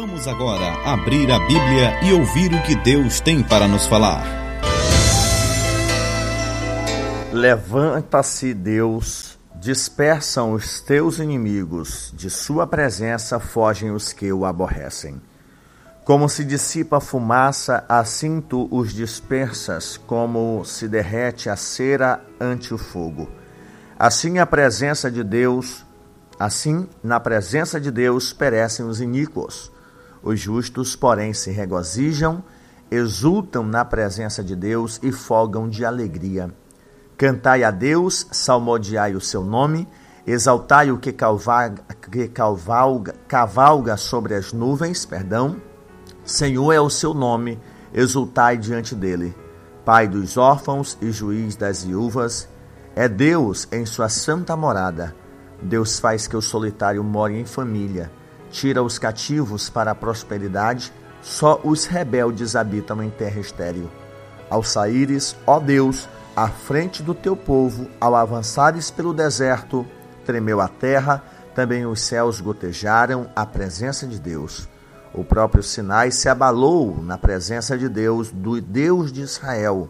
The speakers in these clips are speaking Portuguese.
Vamos agora abrir a Bíblia e ouvir o que Deus tem para nos falar. Levanta-se, Deus, dispersam os teus inimigos, de sua presença fogem os que o aborrecem. Como se dissipa a fumaça, assim tu os dispersas, como se derrete a cera ante o fogo. Assim a presença de Deus, assim na presença de Deus perecem os iníquos. Os justos, porém, se regozijam, exultam na presença de Deus e folgam de alegria. Cantai a Deus, salmodiai o seu nome, exaltai o que, cavalga, que cavalga sobre as nuvens, perdão. Senhor é o seu nome, exultai diante dele. Pai dos órfãos e juiz das viúvas, é Deus em sua santa morada. Deus faz que o solitário more em família tira os cativos para a prosperidade, só os rebeldes habitam em terra estéril. Ao saíres, ó Deus, à frente do teu povo, ao avançares pelo deserto, tremeu a terra, também os céus gotejaram a presença de Deus. O próprio Sinai se abalou na presença de Deus, do Deus de Israel.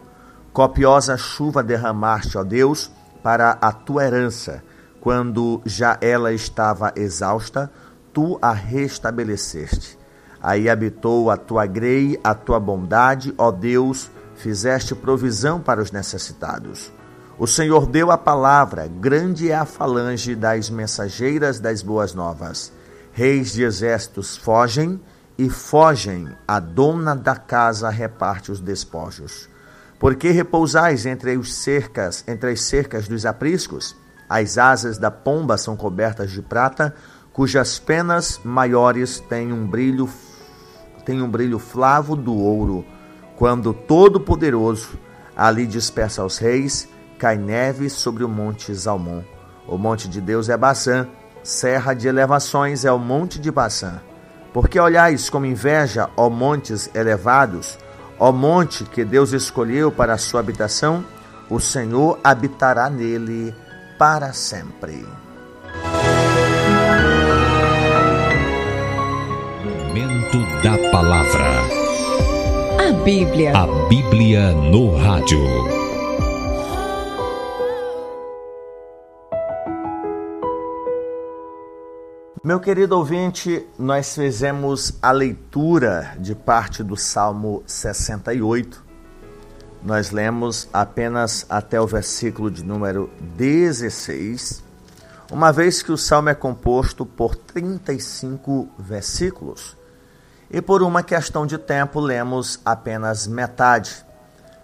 Copiosa chuva derramaste, ó Deus, para a tua herança, quando já ela estava exausta, tu a restabeleceste. Aí habitou a tua grei, a tua bondade, ó Deus, fizeste provisão para os necessitados. O Senhor deu a palavra, grande é a falange das mensageiras das boas novas. Reis de exércitos fogem e fogem, a dona da casa reparte os despojos. Porque repousais entre os cercas, entre as cercas dos apriscos? As asas da pomba são cobertas de prata, cujas penas maiores têm um brilho têm um brilho flavo do ouro, quando todo-poderoso ali dispersa os reis, cai neve sobre o monte Zalmon. O monte de Deus é Baçã, serra de elevações é o monte de Baçã. Porque olhais com inveja, ó montes elevados, ó monte que Deus escolheu para a sua habitação, o Senhor habitará nele para sempre. Momento da Palavra. A Bíblia. A Bíblia no rádio. Meu querido ouvinte, nós fizemos a leitura de parte do Salmo 68. Nós lemos apenas até o versículo de número 16, uma vez que o salmo é composto por 35 versículos e por uma questão de tempo lemos apenas metade,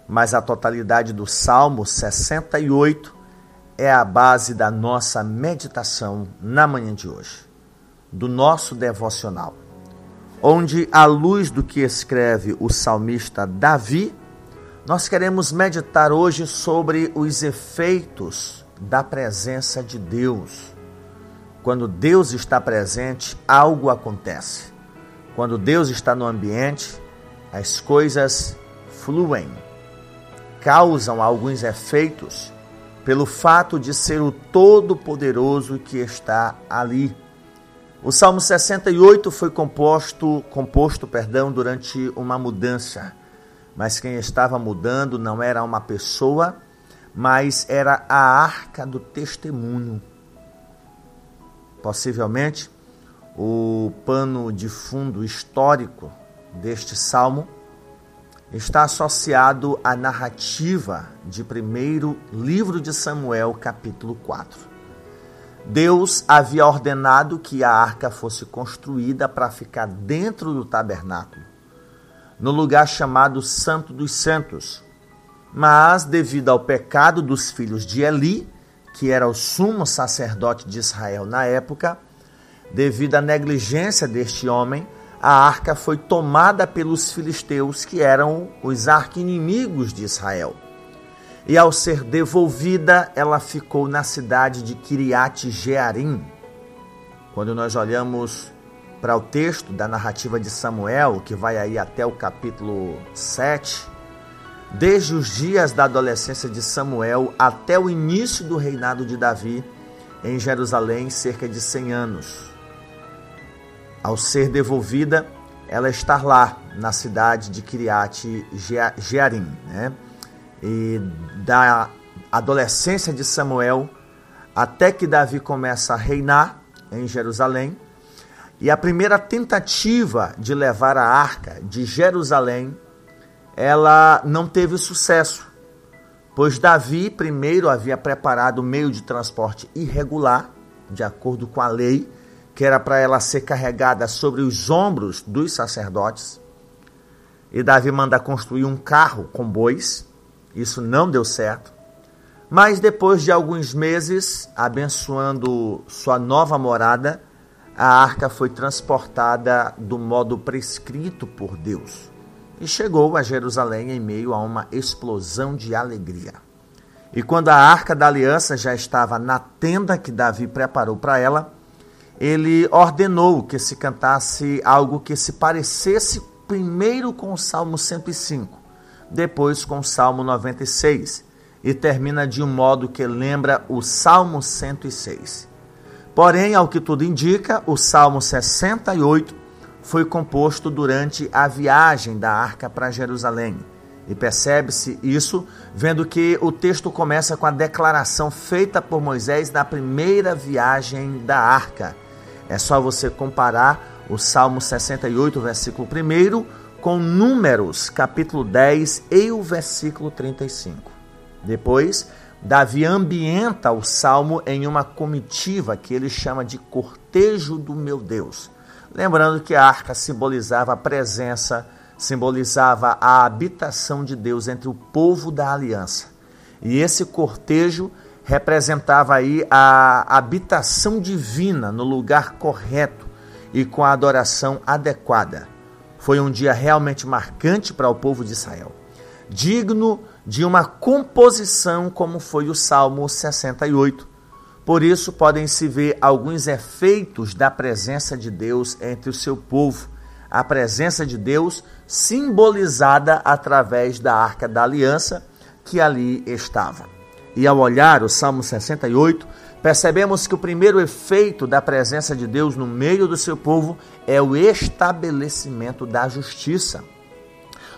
mas a totalidade do Salmo 68 é a base da nossa meditação na manhã de hoje, do nosso devocional, onde, à luz do que escreve o salmista Davi, nós queremos meditar hoje sobre os efeitos da presença de Deus. Quando Deus está presente, algo acontece. Quando Deus está no ambiente, as coisas fluem, causam alguns efeitos pelo fato de ser o Todo-Poderoso que está ali. O Salmo 68 foi composto, composto, perdão, durante uma mudança, mas quem estava mudando não era uma pessoa, mas era a arca do testemunho. Possivelmente o pano de fundo histórico deste salmo está associado à narrativa de primeiro livro de Samuel, capítulo 4. Deus havia ordenado que a arca fosse construída para ficar dentro do tabernáculo, no lugar chamado Santo dos Santos. Mas, devido ao pecado dos filhos de Eli, que era o sumo sacerdote de Israel na época, Devido à negligência deste homem, a arca foi tomada pelos filisteus, que eram os arqui-inimigos de Israel. E ao ser devolvida, ela ficou na cidade de Kiriat Jearim. Quando nós olhamos para o texto da narrativa de Samuel, que vai aí até o capítulo 7, desde os dias da adolescência de Samuel até o início do reinado de Davi, em Jerusalém, cerca de 100 anos. Ao ser devolvida, ela está lá na cidade de Kiriat Jearim, né? E da adolescência de Samuel até que Davi começa a reinar em Jerusalém. E a primeira tentativa de levar a arca de Jerusalém, ela não teve sucesso, pois Davi primeiro havia preparado meio de transporte irregular, de acordo com a lei, que era para ela ser carregada sobre os ombros dos sacerdotes. E Davi manda construir um carro com bois. Isso não deu certo. Mas depois de alguns meses, abençoando sua nova morada, a arca foi transportada do modo prescrito por Deus e chegou a Jerusalém em meio a uma explosão de alegria. E quando a arca da aliança já estava na tenda que Davi preparou para ela, ele ordenou que se cantasse algo que se parecesse primeiro com o Salmo 105, depois com o Salmo 96, e termina de um modo que lembra o Salmo 106. Porém, ao que tudo indica, o Salmo 68 foi composto durante a viagem da arca para Jerusalém. E percebe-se isso vendo que o texto começa com a declaração feita por Moisés na primeira viagem da arca é só você comparar o Salmo 68, versículo 1, com Números, capítulo 10 e o versículo 35. Depois, Davi ambienta o salmo em uma comitiva que ele chama de cortejo do meu Deus. Lembrando que a arca simbolizava a presença, simbolizava a habitação de Deus entre o povo da aliança. E esse cortejo representava aí a habitação divina no lugar correto e com a adoração adequada. Foi um dia realmente marcante para o povo de Israel, digno de uma composição como foi o Salmo 68. Por isso podem se ver alguns efeitos da presença de Deus entre o seu povo. A presença de Deus simbolizada através da Arca da Aliança que ali estava. E ao olhar o Salmo 68, percebemos que o primeiro efeito da presença de Deus no meio do seu povo é o estabelecimento da justiça.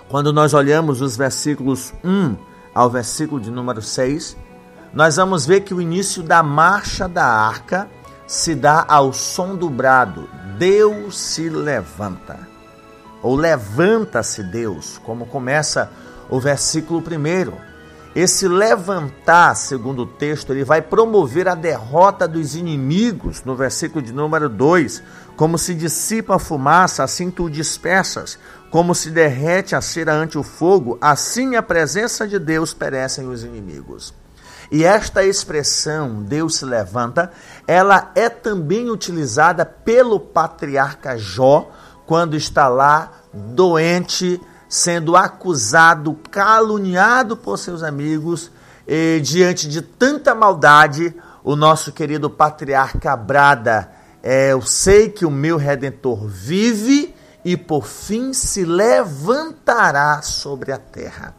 Quando nós olhamos os versículos 1 ao versículo de número 6, nós vamos ver que o início da marcha da arca se dá ao som do brado: Deus se levanta. Ou levanta-se Deus, como começa o versículo 1. Esse levantar, segundo o texto, ele vai promover a derrota dos inimigos, no versículo de número 2. Como se dissipa a fumaça, assim tu dispersas. Como se derrete a cera ante o fogo, assim a presença de Deus perecem os inimigos. E esta expressão, Deus se levanta, ela é também utilizada pelo patriarca Jó, quando está lá doente, sendo acusado, caluniado por seus amigos, e diante de tanta maldade, o nosso querido patriarca brada: é, Eu sei que o meu redentor vive e por fim se levantará sobre a terra.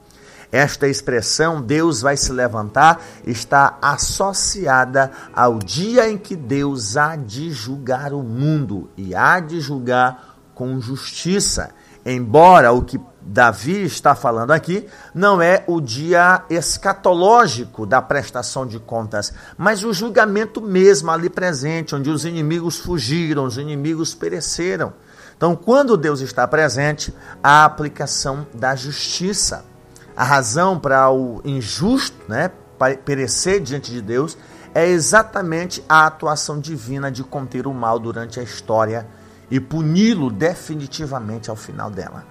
Esta expressão, Deus vai se levantar, está associada ao dia em que Deus há de julgar o mundo e há de julgar com justiça. Embora o que Davi está falando aqui não é o dia escatológico da prestação de contas, mas o julgamento mesmo ali presente, onde os inimigos fugiram, os inimigos pereceram. Então, quando Deus está presente, a aplicação da justiça. A razão para o injusto né, perecer diante de Deus é exatamente a atuação divina de conter o mal durante a história e puni-lo definitivamente ao final dela.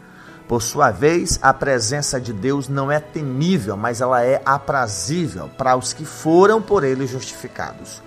Por sua vez, a presença de Deus não é temível, mas ela é aprazível para os que foram por ele justificados.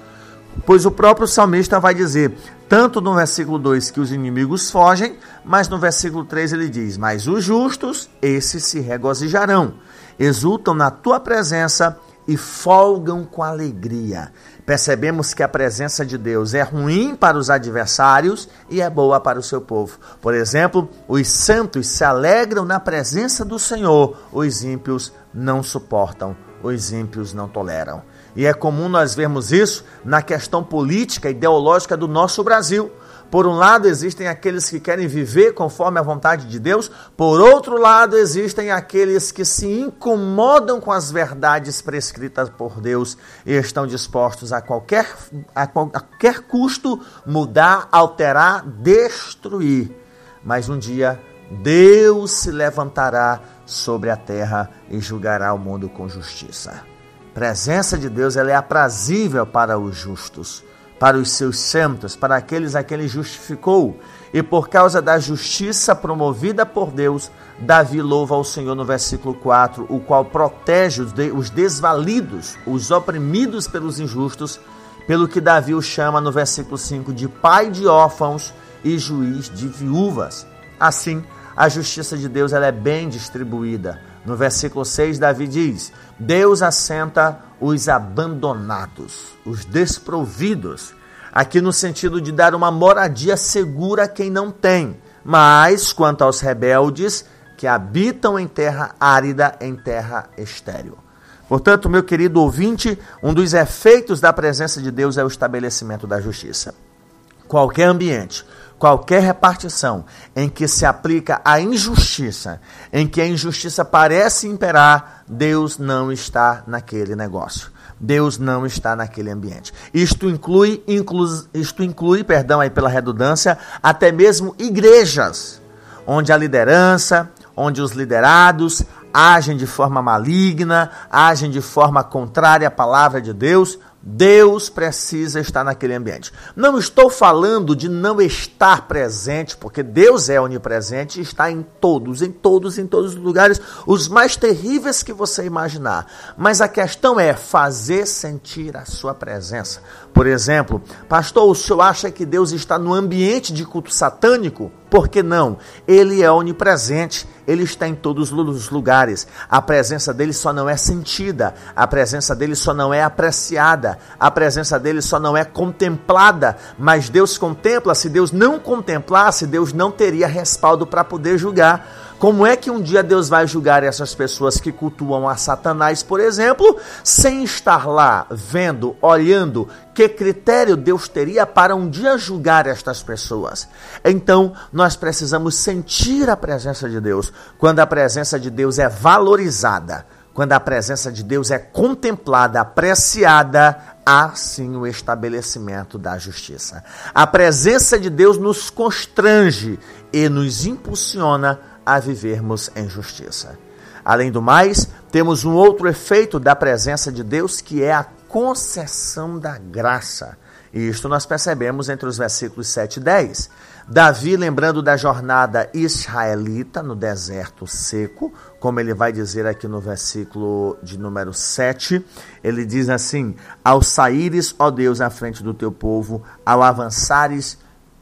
Pois o próprio salmista vai dizer, tanto no versículo 2 que os inimigos fogem, mas no versículo 3 ele diz: Mas os justos, esses se regozijarão, exultam na tua presença e folgam com alegria. Percebemos que a presença de Deus é ruim para os adversários e é boa para o seu povo. Por exemplo, os santos se alegram na presença do Senhor, os ímpios não suportam, os ímpios não toleram. E é comum nós vermos isso na questão política e ideológica do nosso Brasil. Por um lado, existem aqueles que querem viver conforme a vontade de Deus, por outro lado, existem aqueles que se incomodam com as verdades prescritas por Deus e estão dispostos a qualquer, a qualquer custo mudar, alterar, destruir. Mas um dia Deus se levantará sobre a terra e julgará o mundo com justiça. A presença de Deus ela é aprazível para os justos para os seus santos, para aqueles a quem ele justificou. E por causa da justiça promovida por Deus, Davi louva ao Senhor no versículo 4, o qual protege os desvalidos, os oprimidos pelos injustos, pelo que Davi o chama no versículo 5 de pai de órfãos e juiz de viúvas. Assim, a justiça de Deus ela é bem distribuída. No versículo 6, Davi diz: Deus assenta os abandonados, os desprovidos, aqui no sentido de dar uma moradia segura a quem não tem. Mas quanto aos rebeldes que habitam em terra árida, em terra estéril. Portanto, meu querido ouvinte, um dos efeitos da presença de Deus é o estabelecimento da justiça. Qualquer ambiente qualquer repartição em que se aplica a injustiça, em que a injustiça parece imperar, Deus não está naquele negócio. Deus não está naquele ambiente. Isto inclui, inclu, isto inclui, perdão aí pela redundância, até mesmo igrejas, onde a liderança, onde os liderados agem de forma maligna, agem de forma contrária à palavra de Deus, Deus precisa estar naquele ambiente. Não estou falando de não estar presente, porque Deus é onipresente e está em todos, em todos, em todos os lugares, os mais terríveis que você imaginar. Mas a questão é fazer sentir a sua presença. Por exemplo, pastor, o senhor acha que Deus está no ambiente de culto satânico? Por que não? Ele é onipresente, ele está em todos os lugares. A presença dele só não é sentida, a presença dele só não é apreciada, a presença dele só não é contemplada. Mas Deus contempla, se Deus não contemplasse, Deus não teria respaldo para poder julgar. Como é que um dia Deus vai julgar essas pessoas que cultuam a Satanás, por exemplo, sem estar lá vendo, olhando que critério Deus teria para um dia julgar estas pessoas? Então, nós precisamos sentir a presença de Deus. Quando a presença de Deus é valorizada, quando a presença de Deus é contemplada, apreciada, há sim o estabelecimento da justiça. A presença de Deus nos constrange e nos impulsiona a vivermos em justiça. Além do mais, temos um outro efeito da presença de Deus que é a concessão da graça. E isto nós percebemos entre os versículos 7 e 10. Davi, lembrando da jornada israelita no deserto seco, como ele vai dizer aqui no versículo de número 7, ele diz assim: Ao saíres, ó Deus, à frente do teu povo, ao avançares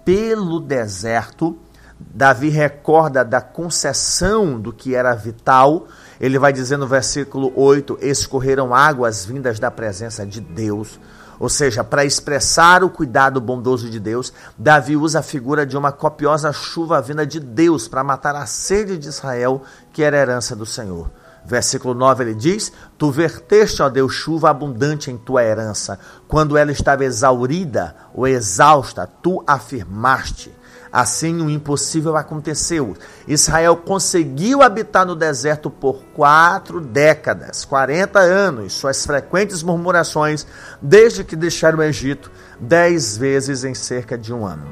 pelo deserto, Davi recorda da concessão do que era vital. Ele vai dizer no versículo 8: escorreram águas vindas da presença de Deus. Ou seja, para expressar o cuidado bondoso de Deus, Davi usa a figura de uma copiosa chuva vinda de Deus para matar a sede de Israel, que era herança do Senhor. Versículo 9 ele diz: Tu verteste, ó Deus, chuva abundante em tua herança. Quando ela estava exaurida ou exausta, tu afirmaste. Assim, o impossível aconteceu. Israel conseguiu habitar no deserto por quatro décadas, 40 anos. Suas frequentes murmurações, desde que deixaram o Egito, dez vezes em cerca de um ano.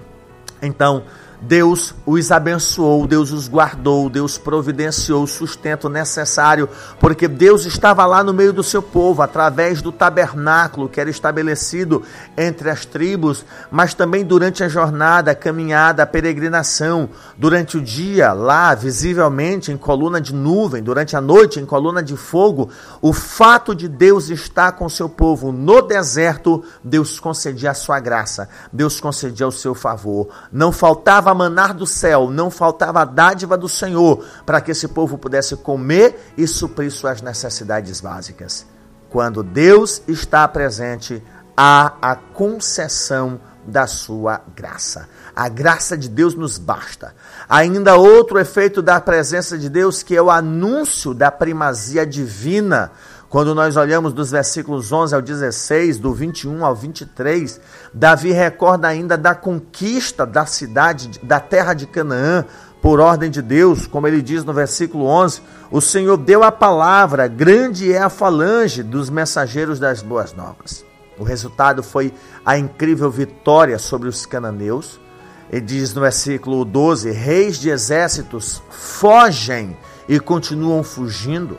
Então, Deus os abençoou, Deus os guardou, Deus providenciou o sustento necessário, porque Deus estava lá no meio do seu povo, através do tabernáculo que era estabelecido entre as tribos, mas também durante a jornada, a caminhada, a peregrinação, durante o dia, lá visivelmente em coluna de nuvem, durante a noite em coluna de fogo. O fato de Deus estar com seu povo no deserto, Deus concedia a sua graça, Deus concedia o seu favor. Não faltava faltava manar do céu, não faltava a dádiva do Senhor para que esse povo pudesse comer e suprir suas necessidades básicas. Quando Deus está presente, há a concessão da sua graça. A graça de Deus nos basta. Ainda outro efeito da presença de Deus, que é o anúncio da primazia divina Quando nós olhamos dos versículos 11 ao 16, do 21 ao 23, Davi recorda ainda da conquista da cidade, da terra de Canaã, por ordem de Deus, como ele diz no versículo 11: O Senhor deu a palavra, grande é a falange dos mensageiros das boas novas. O resultado foi a incrível vitória sobre os cananeus. Ele diz no versículo 12: Reis de exércitos fogem e continuam fugindo.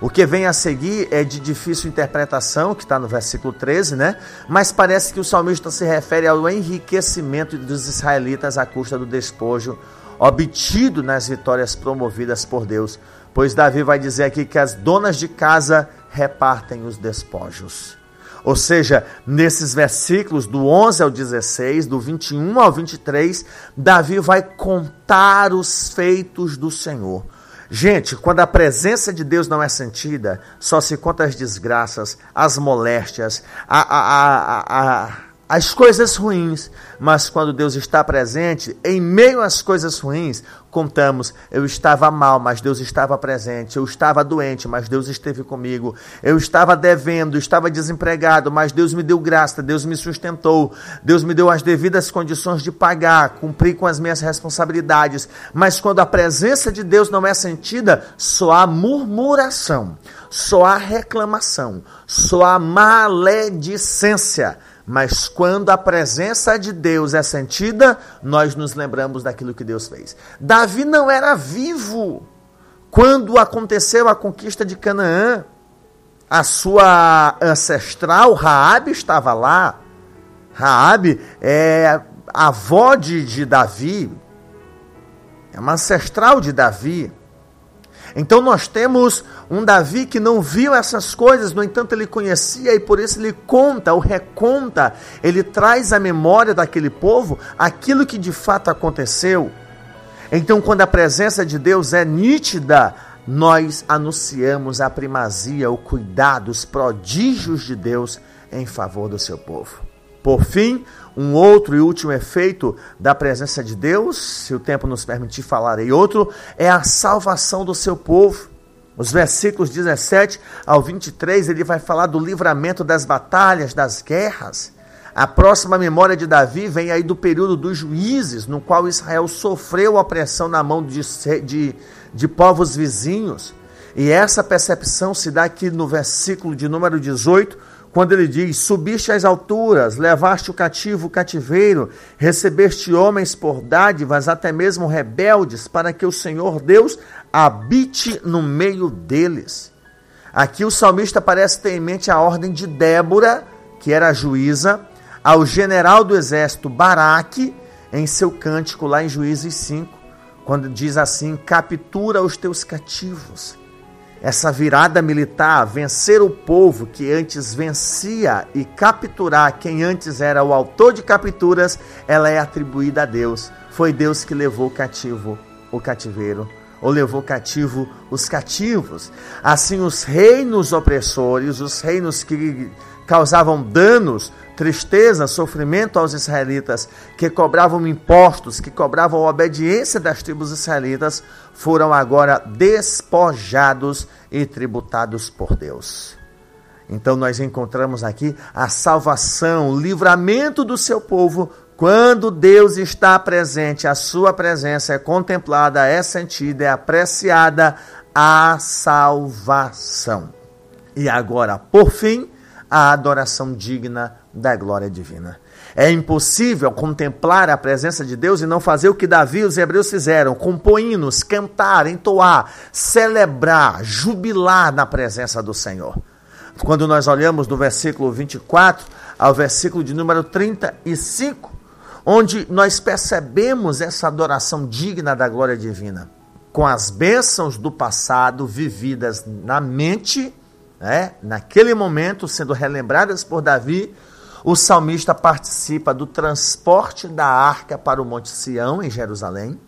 O que vem a seguir é de difícil interpretação, que está no versículo 13, né? Mas parece que o salmista se refere ao enriquecimento dos israelitas à custa do despojo obtido nas vitórias promovidas por Deus. Pois Davi vai dizer aqui que as donas de casa repartem os despojos. Ou seja, nesses versículos do 11 ao 16, do 21 ao 23, Davi vai contar os feitos do Senhor Gente, quando a presença de Deus não é sentida, só se conta as desgraças, as moléstias, a, a, a, as coisas ruins. Mas quando Deus está presente, em meio às coisas ruins, contamos: eu estava mal, mas Deus estava presente. Eu estava doente, mas Deus esteve comigo. Eu estava devendo, estava desempregado, mas Deus me deu graça, Deus me sustentou. Deus me deu as devidas condições de pagar, cumprir com as minhas responsabilidades. Mas quando a presença de Deus não é sentida, só há murmuração, só há reclamação, só há maledicência. Mas quando a presença de Deus é sentida, nós nos lembramos daquilo que Deus fez. Davi não era vivo quando aconteceu a conquista de Canaã. A sua ancestral Raabe estava lá. Raabe é avó de, de Davi, é uma ancestral de Davi. Então nós temos um Davi que não viu essas coisas, no entanto ele conhecia e por isso ele conta, ou reconta, ele traz à memória daquele povo aquilo que de fato aconteceu. Então quando a presença de Deus é nítida, nós anunciamos a primazia, o cuidado, os prodígios de Deus em favor do seu povo. Por fim, um outro e último efeito da presença de Deus, se o tempo nos permitir falar e outro, é a salvação do seu povo. Os versículos 17 ao 23, ele vai falar do livramento das batalhas, das guerras. A próxima memória de Davi vem aí do período dos juízes, no qual Israel sofreu opressão na mão de, de, de povos vizinhos. E essa percepção se dá aqui no versículo de número 18, quando ele diz: Subiste às alturas, levaste o cativo o cativeiro, recebeste homens por dádivas, até mesmo rebeldes, para que o Senhor Deus habite no meio deles. Aqui o salmista parece ter em mente a ordem de Débora, que era a juíza, ao general do exército Baraque, em seu cântico lá em Juízes 5, quando diz assim: Captura os teus cativos essa virada militar, vencer o povo que antes vencia e capturar quem antes era o autor de capturas, ela é atribuída a Deus. Foi Deus que levou cativo o cativeiro, ou levou cativo os cativos. Assim, os reinos opressores, os reinos que causavam danos, tristeza, sofrimento aos israelitas, que cobravam impostos, que cobravam obediência das tribos israelitas, foram agora despojados e tributados por Deus. Então nós encontramos aqui a salvação, o livramento do seu povo quando Deus está presente, a sua presença é contemplada, é sentida, é apreciada a salvação. E agora, por fim, a adoração digna da glória divina. É impossível contemplar a presença de Deus e não fazer o que Davi e os hebreus fizeram: compor hinos, cantar, entoar, celebrar, jubilar na presença do Senhor. Quando nós olhamos do versículo 24 ao versículo de número 35, onde nós percebemos essa adoração digna da glória divina, com as bênçãos do passado vividas na mente né, naquele momento, sendo relembradas por Davi, o salmista participa do transporte da arca para o Monte Sião, em Jerusalém.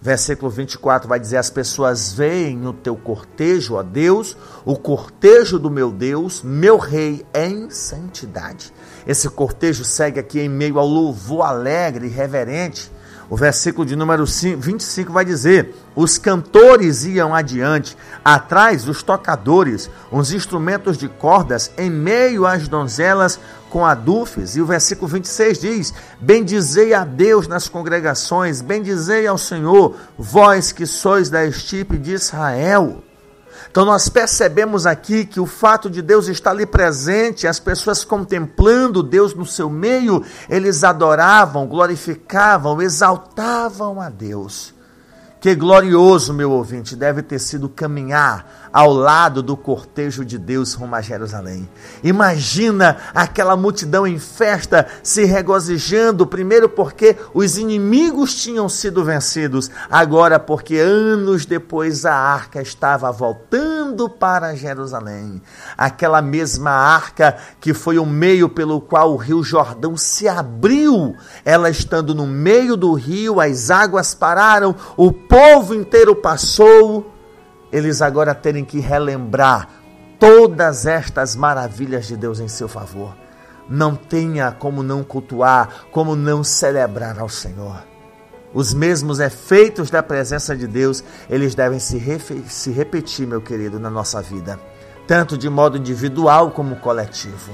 Versículo 24 vai dizer: As pessoas veem o teu cortejo, ó Deus, o cortejo do meu Deus, meu rei, em santidade. Esse cortejo segue aqui em meio ao louvor alegre e reverente O versículo de número 25 vai dizer: Os cantores iam adiante, atrás os tocadores, os instrumentos de cordas, em meio às donzelas com adufes. E o versículo 26 diz: Bendizei a Deus nas congregações, bendizei ao Senhor, vós que sois da estipe de Israel. Então nós percebemos aqui que o fato de Deus estar ali presente, as pessoas contemplando Deus no seu meio, eles adoravam, glorificavam, exaltavam a Deus. Que glorioso, meu ouvinte, deve ter sido caminhar ao lado do cortejo de Deus rumo a Jerusalém. Imagina aquela multidão em festa se regozijando, primeiro porque os inimigos tinham sido vencidos, agora porque anos depois a arca estava voltando para Jerusalém. Aquela mesma arca que foi o meio pelo qual o rio Jordão se abriu, ela estando no meio do rio, as águas pararam, o povo inteiro passou, eles agora terem que relembrar todas estas maravilhas de Deus em seu favor. Não tenha como não cultuar, como não celebrar ao Senhor. Os mesmos efeitos da presença de Deus, eles devem se, se repetir, meu querido, na nossa vida, tanto de modo individual como coletivo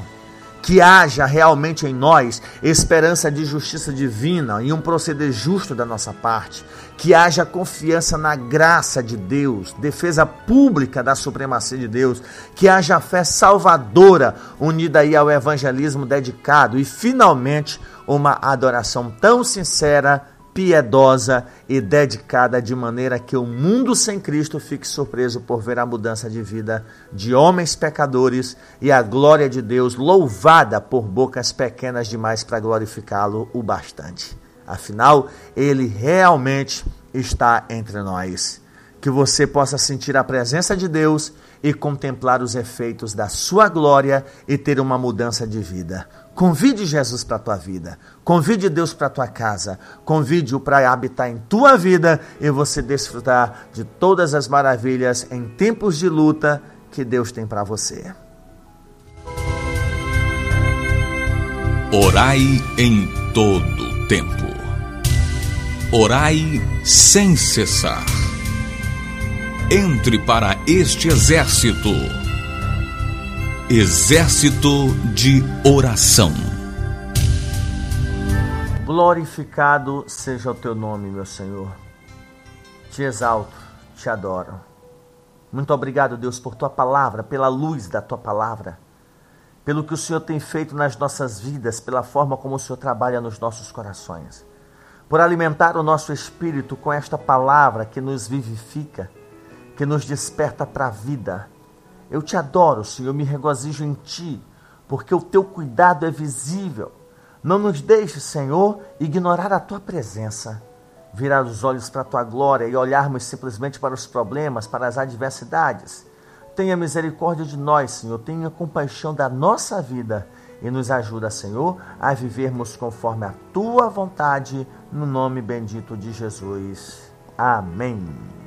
que haja realmente em nós esperança de justiça divina e um proceder justo da nossa parte, que haja confiança na graça de Deus, defesa pública da supremacia de Deus, que haja fé salvadora unida aí ao evangelismo dedicado e finalmente uma adoração tão sincera piedosa e dedicada de maneira que o mundo sem Cristo fique surpreso por ver a mudança de vida de homens pecadores e a glória de Deus louvada por bocas pequenas demais para glorificá-lo o bastante. Afinal, ele realmente está entre nós. Que você possa sentir a presença de Deus e contemplar os efeitos da sua glória e ter uma mudança de vida. Convide Jesus para a tua vida. Convide Deus para a tua casa. Convide-o para habitar em tua vida e você desfrutar de todas as maravilhas em tempos de luta que Deus tem para você. Orai em todo tempo. Orai sem cessar. Entre para este exército Exército de Oração. Glorificado seja o teu nome, meu Senhor. Te exalto, te adoro. Muito obrigado, Deus, por tua palavra, pela luz da tua palavra, pelo que o Senhor tem feito nas nossas vidas, pela forma como o Senhor trabalha nos nossos corações, por alimentar o nosso espírito com esta palavra que nos vivifica, que nos desperta para a vida eu te adoro, Senhor, me regozijo em ti, porque o teu cuidado é visível. Não nos deixe, Senhor, ignorar a tua presença, virar os olhos para a tua glória e olharmos simplesmente para os problemas, para as adversidades. Tenha misericórdia de nós, Senhor, tenha compaixão da nossa vida e nos ajuda, Senhor, a vivermos conforme a tua vontade, no nome bendito de Jesus. Amém.